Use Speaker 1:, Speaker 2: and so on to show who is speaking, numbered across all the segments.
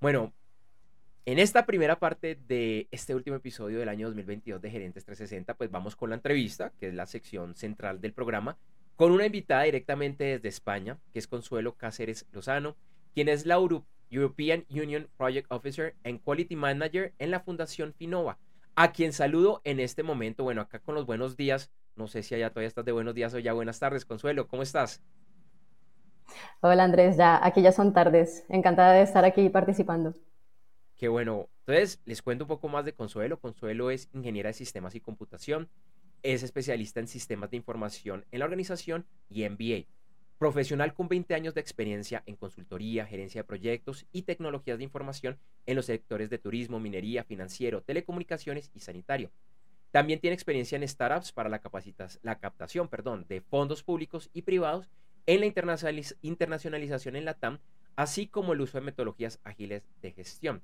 Speaker 1: Bueno, en esta primera parte de este último episodio del año 2022 de Gerentes 360, pues vamos con la entrevista, que es la sección central del programa, con una invitada directamente desde España, que es Consuelo Cáceres Lozano, quien es la European Union Project Officer and Quality Manager en la Fundación Finova, a quien saludo en este momento, bueno, acá con los buenos días, no sé si allá todavía estás de buenos días o ya buenas tardes, Consuelo, ¿cómo estás?
Speaker 2: Hola Andrés, ya aquí ya son tardes, encantada de estar aquí participando.
Speaker 1: Qué bueno. Entonces, les cuento un poco más de Consuelo. Consuelo es ingeniera de sistemas y computación. Es especialista en sistemas de información en la organización y MBA. Profesional con 20 años de experiencia en consultoría, gerencia de proyectos y tecnologías de información en los sectores de turismo, minería, financiero, telecomunicaciones y sanitario. También tiene experiencia en startups para la, captación de fondos públicos y privados en la internacionalización en la TAM, así como el uso de metodologías ágiles de gestión.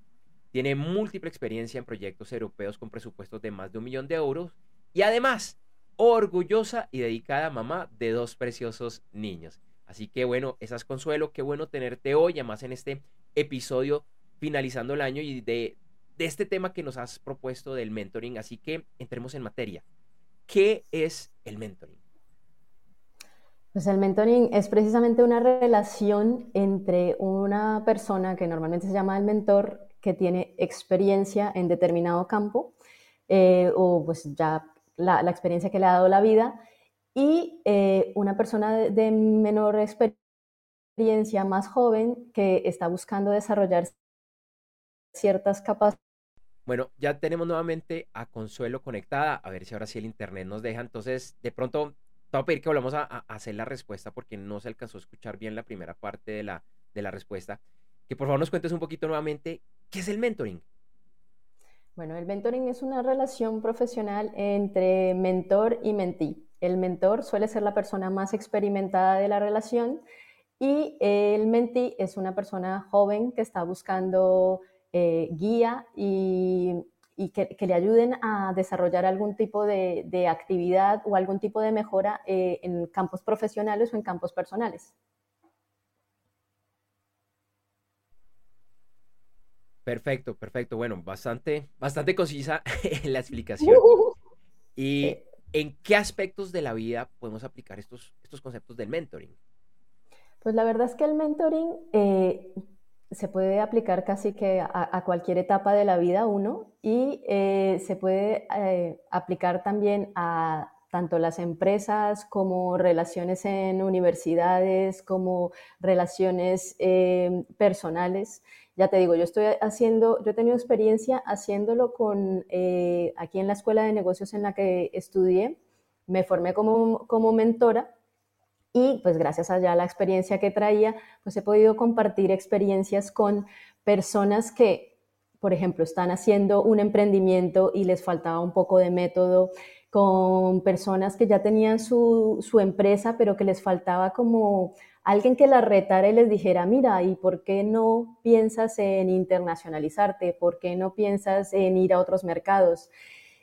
Speaker 1: Tiene múltiple experiencia en proyectos europeos con presupuestos de más de un millón de euros y además orgullosa y dedicada mamá de dos preciosos niños. Así que bueno, esas consuelo, qué bueno tenerte hoy, además en este episodio finalizando el año y de, de este tema que nos has propuesto del mentoring. Así que entremos en materia. ¿Qué es el mentoring?
Speaker 2: Pues el mentoring es precisamente una relación entre una persona que normalmente se llama el mentor que tiene experiencia en determinado campo eh, o pues ya la, experiencia que le ha dado la vida y eh, una persona de, menor experiencia, más joven, que está buscando desarrollar ciertas capacidades.
Speaker 1: Bueno, ya tenemos nuevamente a Consuelo conectada, a ver si ahora sí el internet nos deja. Entonces, de pronto, te voy a pedir que volvamos a, hacer la respuesta porque no se alcanzó a escuchar bien la primera parte de la, de la respuesta. Que por favor nos cuentes un poquito nuevamente ¿Qué es el mentoring?
Speaker 2: Bueno, el mentoring es una relación profesional entre mentor y mentí. El mentor suele ser la persona más experimentada de la relación y el mentí es una persona joven que está buscando eh, guía y, que, le ayuden a desarrollar algún tipo de, actividad o algún tipo de mejora eh, en campos profesionales o en campos personales.
Speaker 1: Perfecto, perfecto. Bueno, bastante, bastante concisa la explicación. ¿Y en qué aspectos de la vida podemos aplicar estos, estos conceptos del mentoring?
Speaker 2: Pues la verdad es que el mentoring eh, se puede aplicar casi que a, cualquier etapa de la vida uno y eh, se puede eh, aplicar también a tanto las empresas como relaciones en universidades, como relaciones personales. Ya te digo, yo estoy haciendo, yo he tenido experiencia haciéndolo con, eh, aquí en la escuela de negocios en la que estudié, me formé como, como mentora y pues gracias a la experiencia que traía, pues he podido compartir experiencias con personas que, por ejemplo, están haciendo un emprendimiento y les faltaba un poco de método, con personas que ya tenían su, su empresa, pero que les faltaba como alguien que la retara y les dijera, mira, ¿y por qué no piensas en internacionalizarte? ¿Por qué no piensas en ir a otros mercados?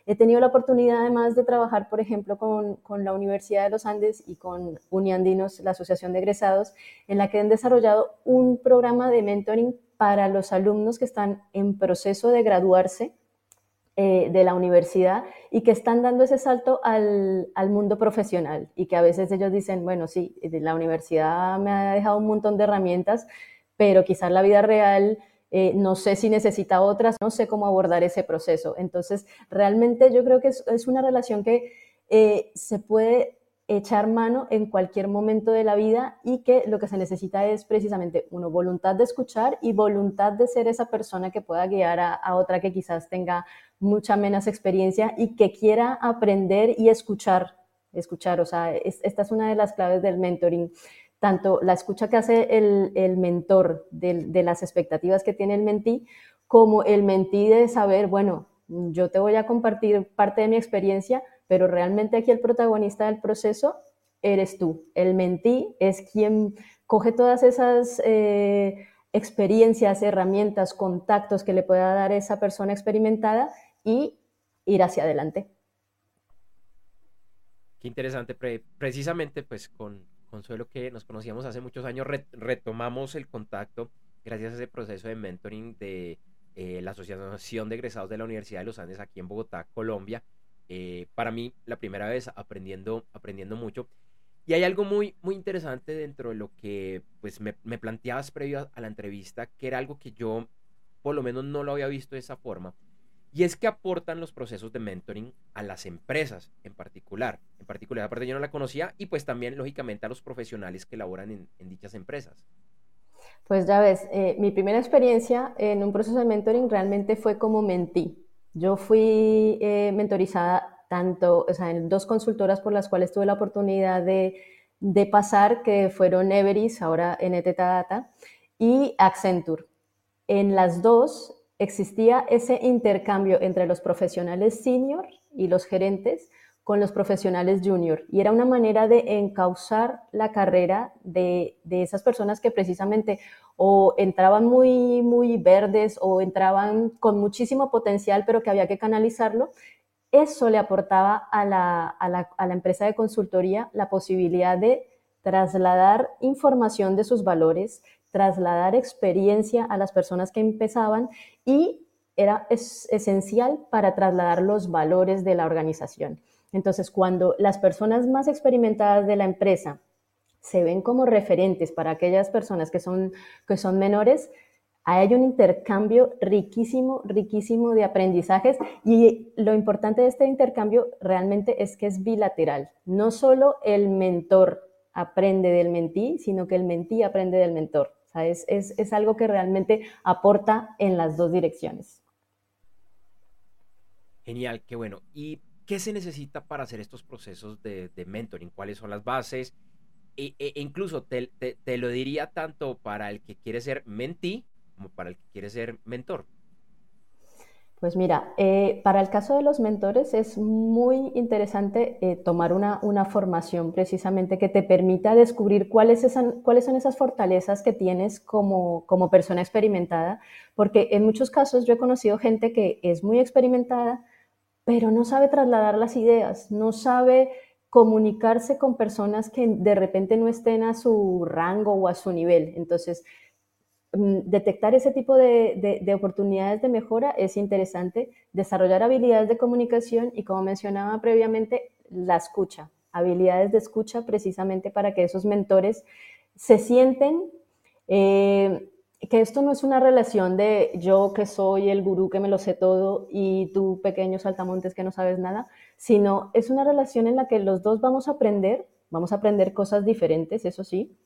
Speaker 2: He tenido la oportunidad además de trabajar, por ejemplo, con, con, la Universidad de los Andes y con Uniandinos, la Asociación de Egresados, en la que han desarrollado un programa de mentoring para los alumnos que están en proceso de graduarse eh, de la universidad y que están dando ese salto al, al, mundo profesional y que a veces ellos dicen, bueno, sí, la universidad me ha dejado un montón de herramientas, pero quizás la vida real eh, no sé si necesita otras, no sé cómo abordar ese proceso. Entonces, realmente yo creo que es, una relación que eh, se puede echar mano en cualquier momento de la vida y que lo que se necesita es precisamente, uno, voluntad de escuchar y voluntad de ser esa persona que pueda guiar a otra que quizás tenga mucha menos experiencia y que quiera aprender y escuchar, escuchar, o sea, esta es una de las claves del mentoring, tanto la escucha que hace el, mentor de, las expectativas que tiene el mentí, como el mentí de saber, bueno, yo te voy a compartir parte de mi experiencia, pero realmente aquí el protagonista del proceso eres tú. El mentí es quien coge todas esas... Eh, experiencias, herramientas, contactos que le pueda dar esa persona experimentada y ir hacia adelante.
Speaker 1: Qué interesante. precisamente, pues con Consuelo, que nos conocíamos hace muchos años, retomamos el contacto gracias a ese proceso de mentoring de eh, la Asociación de Egresados de la Universidad de los Andes aquí en Bogotá, Colombia. Eh, para mí, la primera vez aprendiendo, aprendiendo mucho. Y hay algo muy, muy interesante dentro de lo que pues, me, planteabas previo a la entrevista, que era algo que yo por lo menos no lo había visto de esa forma. Y es que aportan los procesos de mentoring a las empresas en particular. En particular, aparte yo no la conocía y pues también, lógicamente, a los profesionales que laboran en, en dichas empresas.
Speaker 2: Pues ya ves, eh, mi primera experiencia en un proceso de mentoring realmente fue como mentí. Yo fui eh, mentorizada tanto, o sea, en dos consultoras por las cuales tuve la oportunidad de, de pasar, que fueron Everis, ahora NTT Data, y Accenture. En las dos existía ese intercambio entre los profesionales senior y los gerentes con los profesionales junior y era una manera de encauzar la carrera de, esas personas que precisamente o entraban muy, muy verdes o entraban con muchísimo potencial pero que había que canalizarlo. Eso le aportaba a la, a la, a la empresa de consultoría la posibilidad de trasladar información de sus valores, trasladar experiencia a las personas que empezaban y era es, esencial para trasladar los valores de la organización. Entonces, cuando las personas más experimentadas de la empresa se ven como referentes para aquellas personas que son, que son menores, hay un intercambio riquísimo, riquísimo de aprendizajes y lo importante de este intercambio realmente es que es bilateral. No solo el mentor aprende del mentí, sino que el mentí aprende del mentor. Es, es, es algo que realmente aporta en las dos direcciones.
Speaker 1: Genial, qué bueno. ¿Y ¿Qué se necesita para hacer estos procesos de, mentoring? ¿Cuáles son las bases? E, e, incluso te, lo diría tanto para el que quiere ser mentí como para el que quiere ser mentor.
Speaker 2: Pues mira, eh, para el caso de los mentores es muy interesante eh, tomar una, una, formación precisamente que te permita descubrir cuáles, cuáles son esas fortalezas que tienes como, como persona experimentada, porque en muchos casos yo he conocido gente que es muy experimentada, pero no sabe trasladar las ideas, no sabe comunicarse con personas que de repente no estén a su rango o a su nivel. Entonces, mm, detectar ese tipo de, oportunidades de mejora es interesante, desarrollar habilidades de comunicación y, como mencionaba previamente, la escucha, habilidades de escucha precisamente para que esos mentores se sienten eh, que esto no es una relación de yo que soy el gurú que me lo sé todo y tú pequeño saltamontes que no sabes nada, sino es una relación en la que los dos vamos a aprender, vamos a aprender cosas diferentes, eso sí,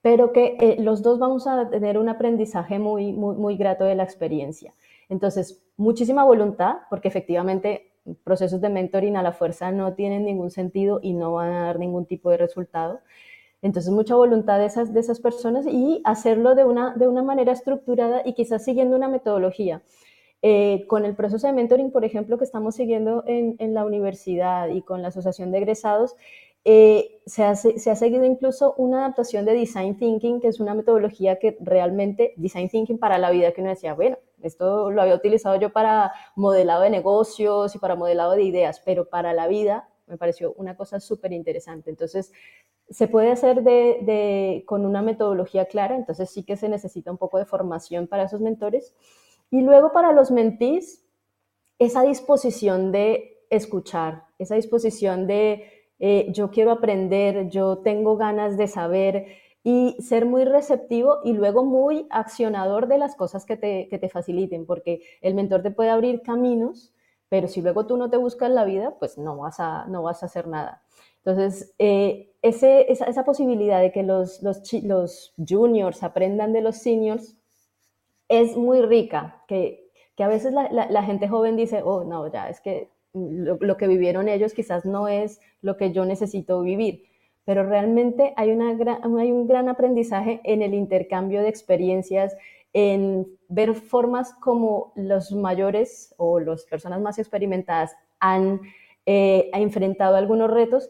Speaker 2: pero que eh, los dos vamos a tener un aprendizaje muy, muy, muy grato de la experiencia. Entonces, muchísima voluntad, porque efectivamente procesos de mentoring a la fuerza no tienen ningún sentido y no van a dar ningún tipo de resultado. Entonces, mucha voluntad de esas, de esas personas y hacerlo de una, de una manera estructurada y quizás siguiendo una metodología. Eh, con el proceso de mentoring, por ejemplo, que estamos siguiendo en, en la universidad y con la Asociación de Egresados, eh, se, ha, se, ha, seguido incluso una adaptación de Design Thinking, que es una metodología que realmente, Design Thinking para la vida, que uno decía, bueno, esto lo había utilizado yo para modelado de negocios y para modelado de ideas, pero para la vida me pareció una cosa súper interesante. Entonces, se puede hacer de, con una metodología clara, entonces sí que se necesita un poco de formación para esos mentores. Y luego para los mentís, esa disposición de escuchar, esa disposición de eh, yo quiero aprender, yo tengo ganas de saber y ser muy receptivo y luego muy accionador de las cosas que te, que te faciliten, porque el mentor te puede abrir caminos, pero si luego tú no te buscas la vida, pues no vas a, no vas a hacer nada. Entonces, eh, esa, posibilidad de que los, juniors aprendan de los seniors es muy rica, que, a veces la, gente joven dice, oh, no, ya, es que lo, que vivieron ellos quizás no es lo que yo necesito vivir, pero realmente hay un gran aprendizaje en el intercambio de experiencias, en ver formas como los mayores o las personas más experimentadas han eh, enfrentado algunos retos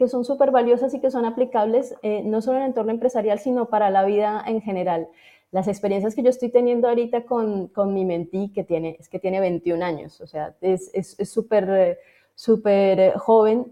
Speaker 2: que son súper valiosas y que son aplicables eh, no solo en el entorno empresarial, sino para la vida en general. Las experiencias que yo estoy teniendo ahorita con, con mi mentí, que tiene, es que tiene 21 años, o sea, es súper, súper joven,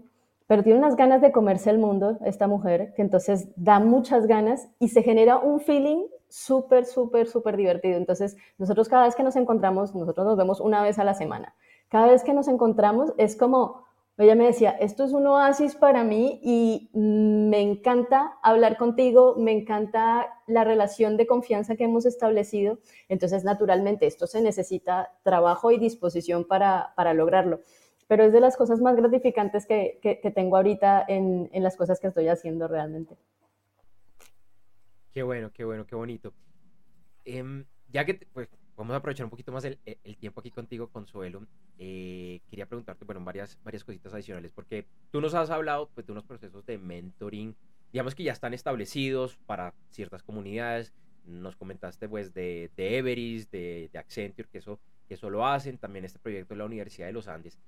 Speaker 2: pero tiene unas ganas de comerse el mundo, esta mujer, que entonces da muchas ganas y se genera un feeling súper, súper, súper divertido. Entonces, nosotros cada vez que nos encontramos, nosotros nos vemos una vez a la semana. Cada vez que nos encontramos es como, ella me decía, esto es un oasis para mí y me encanta hablar contigo, me encanta la relación de confianza que hemos establecido. Entonces, naturalmente, esto se necesita trabajo y disposición para, para lograrlo. Pero es de las cosas más gratificantes que, que, tengo ahorita en, en las cosas que estoy haciendo realmente.
Speaker 1: Qué bueno, qué bueno, qué bonito. Em, ya que pues, vamos a aprovechar un poquito más el, tiempo aquí contigo, Consuelo, eh, quería preguntarte, bueno, varias, varias cositas adicionales, porque tú nos has hablado pues, de unos procesos de mentoring, digamos que ya están establecidos para ciertas comunidades. Nos comentaste pues de, de Everest, de, de, Accenture, que eso, que eso lo hacen, también este proyecto de la Universidad de los Andes.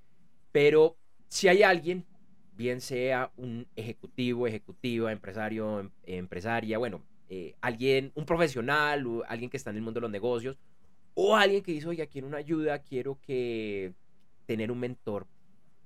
Speaker 1: Pero si hay alguien, bien sea un ejecutivo, ejecutiva, empresario, em, empresaria, bueno, eh, alguien, un profesional, o alguien que está en el mundo de los negocios, o alguien que dice, oye, quiero una ayuda, quiero que tener un mentor,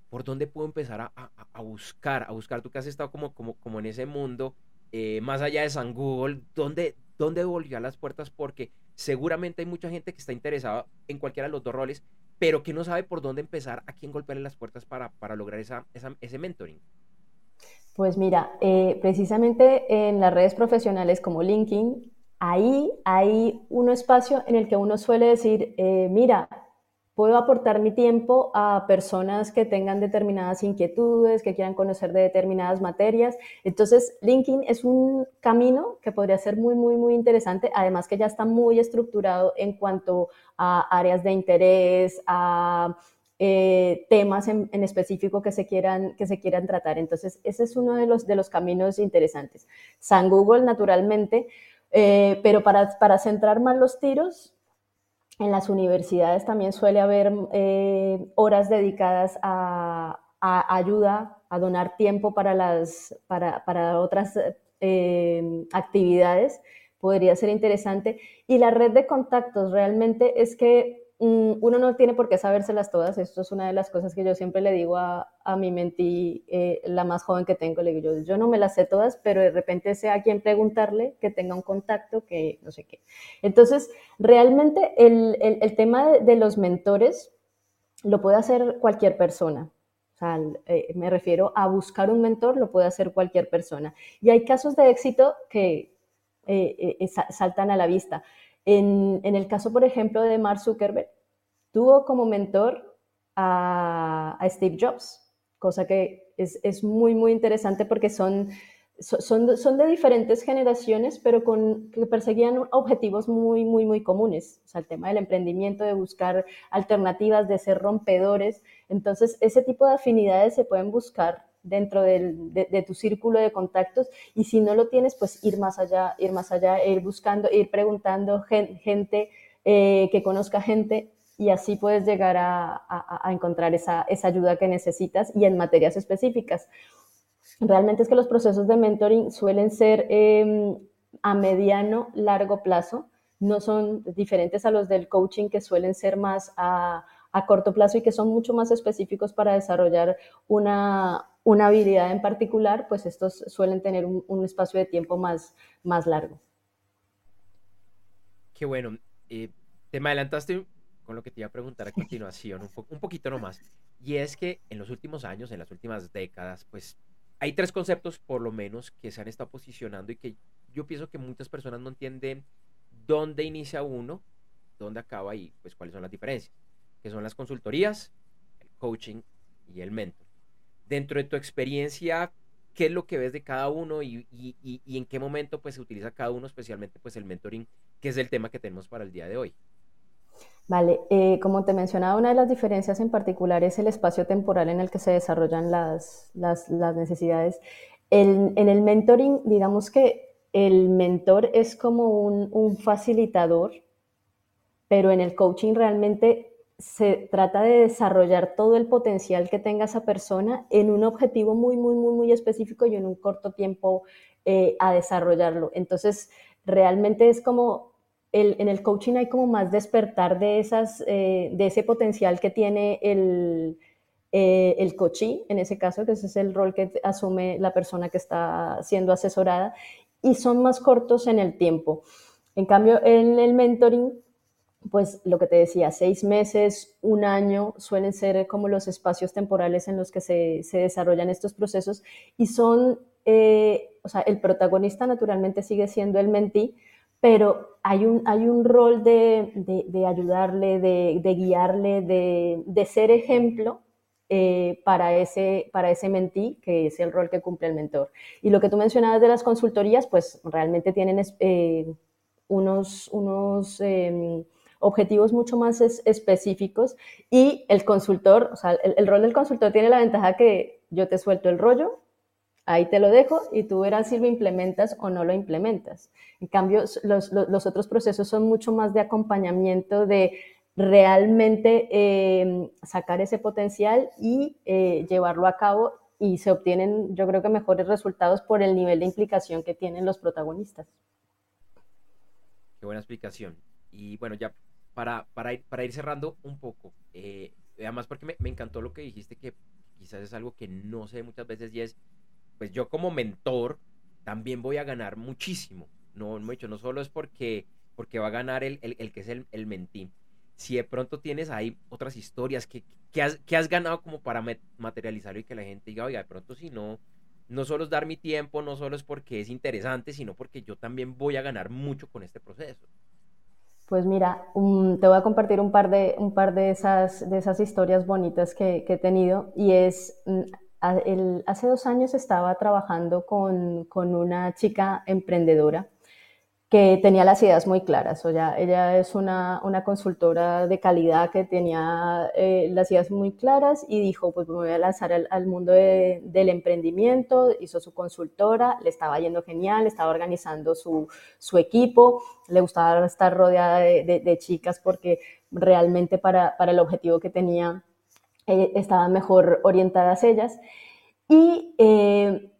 Speaker 1: ¿por dónde puedo empezar a, buscar? A buscar, tú que has estado como, como, como en ese mundo, eh, más allá de San Google, ¿dónde, dónde volver las puertas? Porque seguramente hay mucha gente que está interesada en cualquiera de los dos roles, pero que no sabe por dónde empezar, a quién golpearle las puertas para, para lograr esa, ese mentoring.
Speaker 2: Pues mira, eh, precisamente en las redes profesionales como LinkedIn, ahí hay un espacio en el que uno suele decir, eh, mira, puedo aportar mi tiempo a personas que tengan determinadas inquietudes, que quieran conocer de determinadas materias. Entonces, LinkedIn es un camino que podría ser muy, muy, muy interesante, además que ya está muy estructurado en cuanto a áreas de interés, a eh, temas en, específico que se, quieran, que se quieran tratar. Entonces, ese es uno de los, de los caminos interesantes. San Google, naturalmente, eh, pero para, para centrar más los tiros, en las universidades también suele haber eh, horas dedicadas a, ayuda, a donar tiempo para, las, para, para otras actividades. Podría ser interesante. Y la red de contactos realmente es que uno no tiene por qué sabérselas todas. Esto es una de las cosas que yo siempre le digo a, a mi mentí, eh, la más joven que tengo. Le digo, yo, yo no me las sé todas, pero de repente sé a quién preguntarle, que tenga un contacto, que no sé qué. Entonces, realmente el, el, tema de, los mentores lo puede hacer cualquier persona. O sea, eh, me refiero a buscar un mentor, lo puede hacer cualquier persona. Y hay casos de éxito que eh, saltan a la vista. En, el caso, por ejemplo, de Mark Zuckerberg, tuvo como mentor a, Steve Jobs, cosa que es, muy, muy interesante porque son, son, son, de diferentes generaciones, pero que perseguían objetivos muy, muy, muy comunes. O sea, el tema del emprendimiento, de buscar alternativas, de ser rompedores. Entonces, ese tipo de afinidades se pueden buscar dentro de, tu círculo de contactos y si no lo tienes, pues ir más allá, ir más allá, ir buscando, ir preguntando gente, eh, que conozca gente y así puedes llegar a, encontrar esa, ayuda que necesitas y en materias específicas. Realmente es que los procesos de mentoring suelen ser em, a mediano, largo plazo, no son diferentes a los del coaching que suelen ser más a, a corto plazo y que son mucho más específicos para desarrollar una, una habilidad en particular, pues estos suelen tener un, espacio de tiempo más, más largo.
Speaker 1: Qué bueno. Eh, te me adelantaste con lo que te iba a preguntar a continuación, un, un poquito nomás. Y es que en los últimos años, en las últimas décadas, pues hay tres conceptos por lo menos que se han estado posicionando y que yo pienso que muchas personas no entienden dónde inicia uno, dónde acaba y pues cuáles son las diferencias, que son las consultorías, el coaching y el mentor dentro de tu experiencia, ¿qué es lo que ves de cada uno y, en qué momento pues, se utiliza cada uno, especialmente pues, el mentoring, que es el tema que tenemos para el día de hoy?
Speaker 2: Vale, eh, como te mencionaba, una de las diferencias en particular es el espacio temporal en el que se desarrollan las, necesidades. en el mentoring, digamos que el mentor es como un, un facilitador, pero en el coaching realmente se trata de desarrollar todo el potencial que tenga esa persona en un objetivo muy, muy, muy, muy específico y en un corto tiempo eh, a desarrollarlo. Entonces, realmente es como, el, en el coaching hay como más despertar de, esas, eh, de ese potencial que tiene el, eh, el coaching, en ese caso, que ese es el rol que asume la persona que está siendo asesorada, y son más cortos en el tiempo. En cambio, en el mentoring, pues lo que te decía, seis meses, un año, suelen ser como los espacios temporales en los que se, desarrollan estos procesos y son, eh, o sea, el protagonista naturalmente sigue siendo el mentí, pero hay un, hay un rol de, ayudarle, de, guiarle, de, ser ejemplo eh, para, ese, para ese mentí, que es el rol que cumple el mentor. Y lo que tú mencionabas de las consultorías, pues realmente tienen eh, unos, unos em, objetivos mucho más específicos y el consultor, o sea, el, rol del consultor tiene la ventaja que yo te suelto el rollo, ahí te lo dejo y tú verás si lo implementas o no lo implementas. En cambio, los, los, otros procesos son mucho más de acompañamiento, de realmente em, sacar ese potencial y eh, llevarlo a cabo y se obtienen, yo creo que mejores resultados por el nivel de implicación que tienen los protagonistas.
Speaker 1: Qué buena explicación. Y bueno, ya para, para, ir, para ir cerrando un poco, eh, además porque me, encantó lo que dijiste, que quizás es algo que no sé muchas veces y es, pues yo como mentor también voy a ganar muchísimo. No, no, no solo es porque, porque va a ganar el, el, el que es el, el mentín. Si de pronto tienes ahí otras historias que, que, has, que has ganado como para materializarlo y que la gente diga, oiga, de pronto si no, no solo es dar mi tiempo, no solo es porque es interesante, sino porque yo también voy a ganar mucho con este proceso.
Speaker 2: Pues mira, te voy a compartir un par de, un par de, esas, de esas historias bonitas que, he tenido. Y es, mm, hace dos años estaba trabajando con, con una chica emprendedora que tenía las ideas muy claras. O ya, ella es una, una, consultora de calidad que tenía eh, las ideas muy claras y dijo, pues me voy a lanzar al, mundo del emprendimiento, hizo su consultora, le estaba yendo genial, estaba organizando su, su equipo, le gustaba estar rodeada de, de, chicas porque realmente para, para, el objetivo que tenía eh, estaban mejor orientadas ellas. Y eh,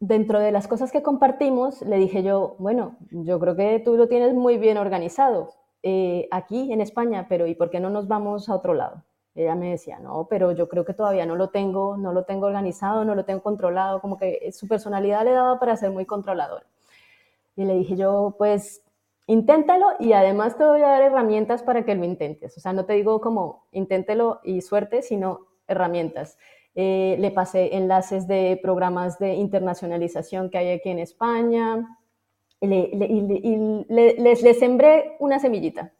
Speaker 2: dentro de las cosas que compartimos, le dije yo, bueno, yo creo que tú lo tienes muy bien organizado eh, aquí en España, pero ¿y por qué no nos vamos a otro lado? Ella me decía, no, pero yo creo que todavía no lo tengo, no lo tengo organizado, no lo tengo controlado, como que su personalidad le daba para ser muy controladora. Y le dije yo, pues inténtalo y además te voy a dar herramientas para que lo intentes. O sea, no te digo como inténtelo y suerte, sino herramientas. Eh, le pasé enlaces de programas de internacionalización que hay aquí en España, y les, sembré una semillita.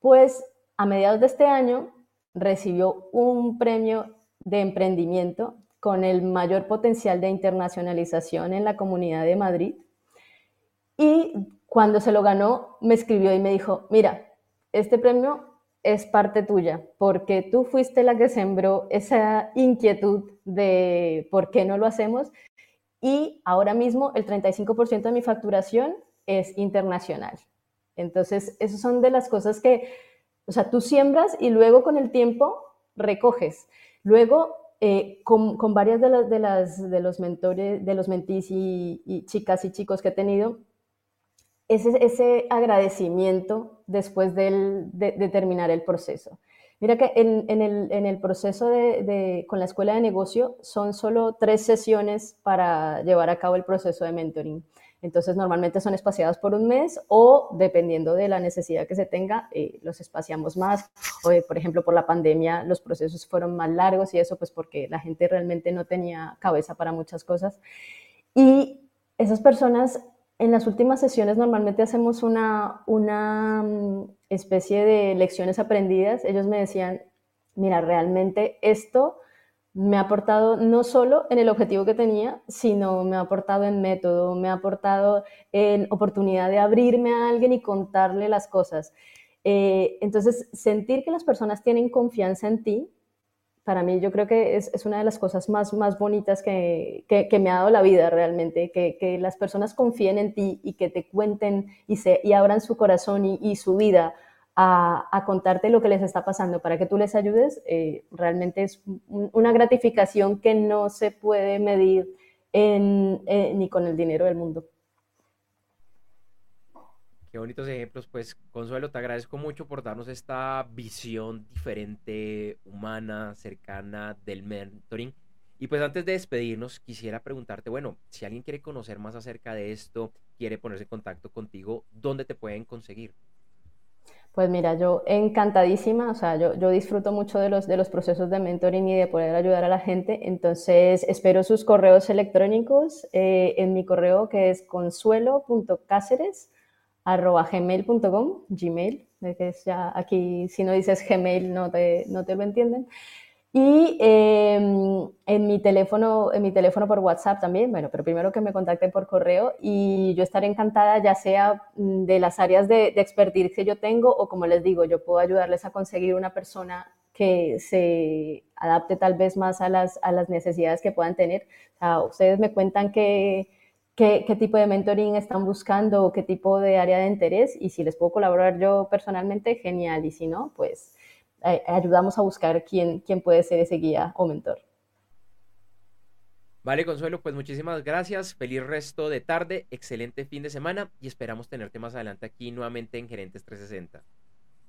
Speaker 2: Pues a mediados de este año recibió un premio de emprendimiento con el mayor potencial de internacionalización en la Comunidad de Madrid. Y cuando se lo ganó, me escribió y me dijo, mira, este premio es parte tuya, porque tú fuiste la que sembró esa inquietud de por qué no lo hacemos y ahora mismo el 35% de mi facturación es internacional. Entonces, esas son de las cosas que, o sea, tú siembras y luego con el tiempo recoges. Luego, eh, con, varias de, las, de, las, de los mentores, de los mentís y chicas y chicos que he tenido, ese agradecimiento después de, terminar el proceso. Mira que en, el, proceso de, con la escuela de negocio son solo tres sesiones para llevar a cabo el proceso de mentoring. Entonces, normalmente son espaciadas por un mes o, dependiendo de la necesidad que se tenga, eh, los espaciamos más. O, eh, por ejemplo, por la pandemia, los procesos fueron más largos y eso, pues porque la gente realmente no tenía cabeza para muchas cosas. Y esas personas en las últimas sesiones normalmente hacemos una, una mm, especie de lecciones aprendidas. Ellos me decían, mira, realmente esto me ha aportado no solo en el objetivo que tenía, sino me ha aportado en método, me ha aportado en oportunidad de abrirme a alguien y contarle las cosas. Eh, entonces, sentir que las personas tienen confianza en ti para mí yo creo que es, es, una de las cosas más, más bonitas que, que, me ha dado la vida realmente, que, que, las personas confíen en ti y que te cuenten y, se, y abran su corazón y, su vida a, a, contarte lo que les está pasando para que tú les ayudes, eh, realmente es una gratificación que no se puede medir en, eh, ni con el dinero del mundo.
Speaker 1: Qué bonitos ejemplos, pues Consuelo, te agradezco mucho por darnos esta visión diferente, humana, cercana del mentoring. Y pues antes de despedirnos, quisiera preguntarte, bueno, si alguien quiere conocer más acerca de esto, quiere ponerse en contacto contigo, ¿dónde te pueden conseguir?
Speaker 2: Pues mira, yo encantadísima, o sea, yo, yo, disfruto mucho de los, de los procesos de mentoring y de poder ayudar a la gente, entonces espero sus correos electrónicos eh, en mi correo que es consuelo.cáceres.gmail.com, gmail, que es ya aquí, si no dices gmail no te, no te lo entienden. Y em, en, mi teléfono, en mi teléfono por WhatsApp también, bueno, pero primero que me contacten por correo y yo estaré encantada ya sea mm, de las áreas de, de expertise que yo tengo o como les digo, yo puedo ayudarles a conseguir una persona que se adapte tal vez más a las, a las necesidades que puedan tener. O ustedes me cuentan qué, qué, qué tipo de mentoring están buscando o qué tipo de área de interés y si les puedo colaborar yo personalmente, genial. Y si no, pues ayudamos a buscar quién, quién puede ser ese guía o mentor.
Speaker 1: Vale, Consuelo, pues muchísimas gracias. Feliz resto de tarde, excelente fin de semana y esperamos tenerte más adelante aquí nuevamente en Gerentes 360.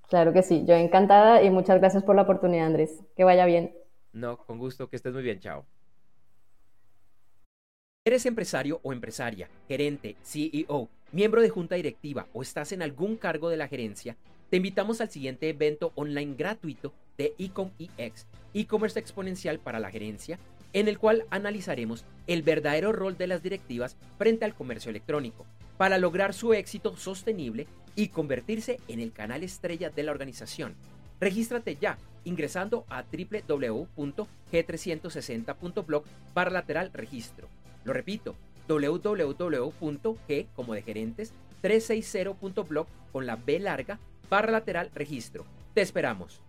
Speaker 2: Claro que sí, yo encantada y muchas gracias por la oportunidad, Andrés. Que vaya bien.
Speaker 1: No, con gusto, que estés muy bien, chao. ¿Eres empresario o empresaria, gerente, CEO, miembro de junta directiva o estás en algún cargo de la gerencia? Te invitamos al siguiente evento online gratuito de Ecom EX, e-commerce exponencial para la gerencia, en el cual analizaremos el verdadero rol de las directivas frente al comercio electrónico, para lograr su éxito sostenible y convertirse en el canal estrella de la organización. Regístrate ya ingresando a www.g360.blog para lateral registro. Lo repito, www.g como de gerentes 360.blog con la B larga barra lateral registro. Te esperamos.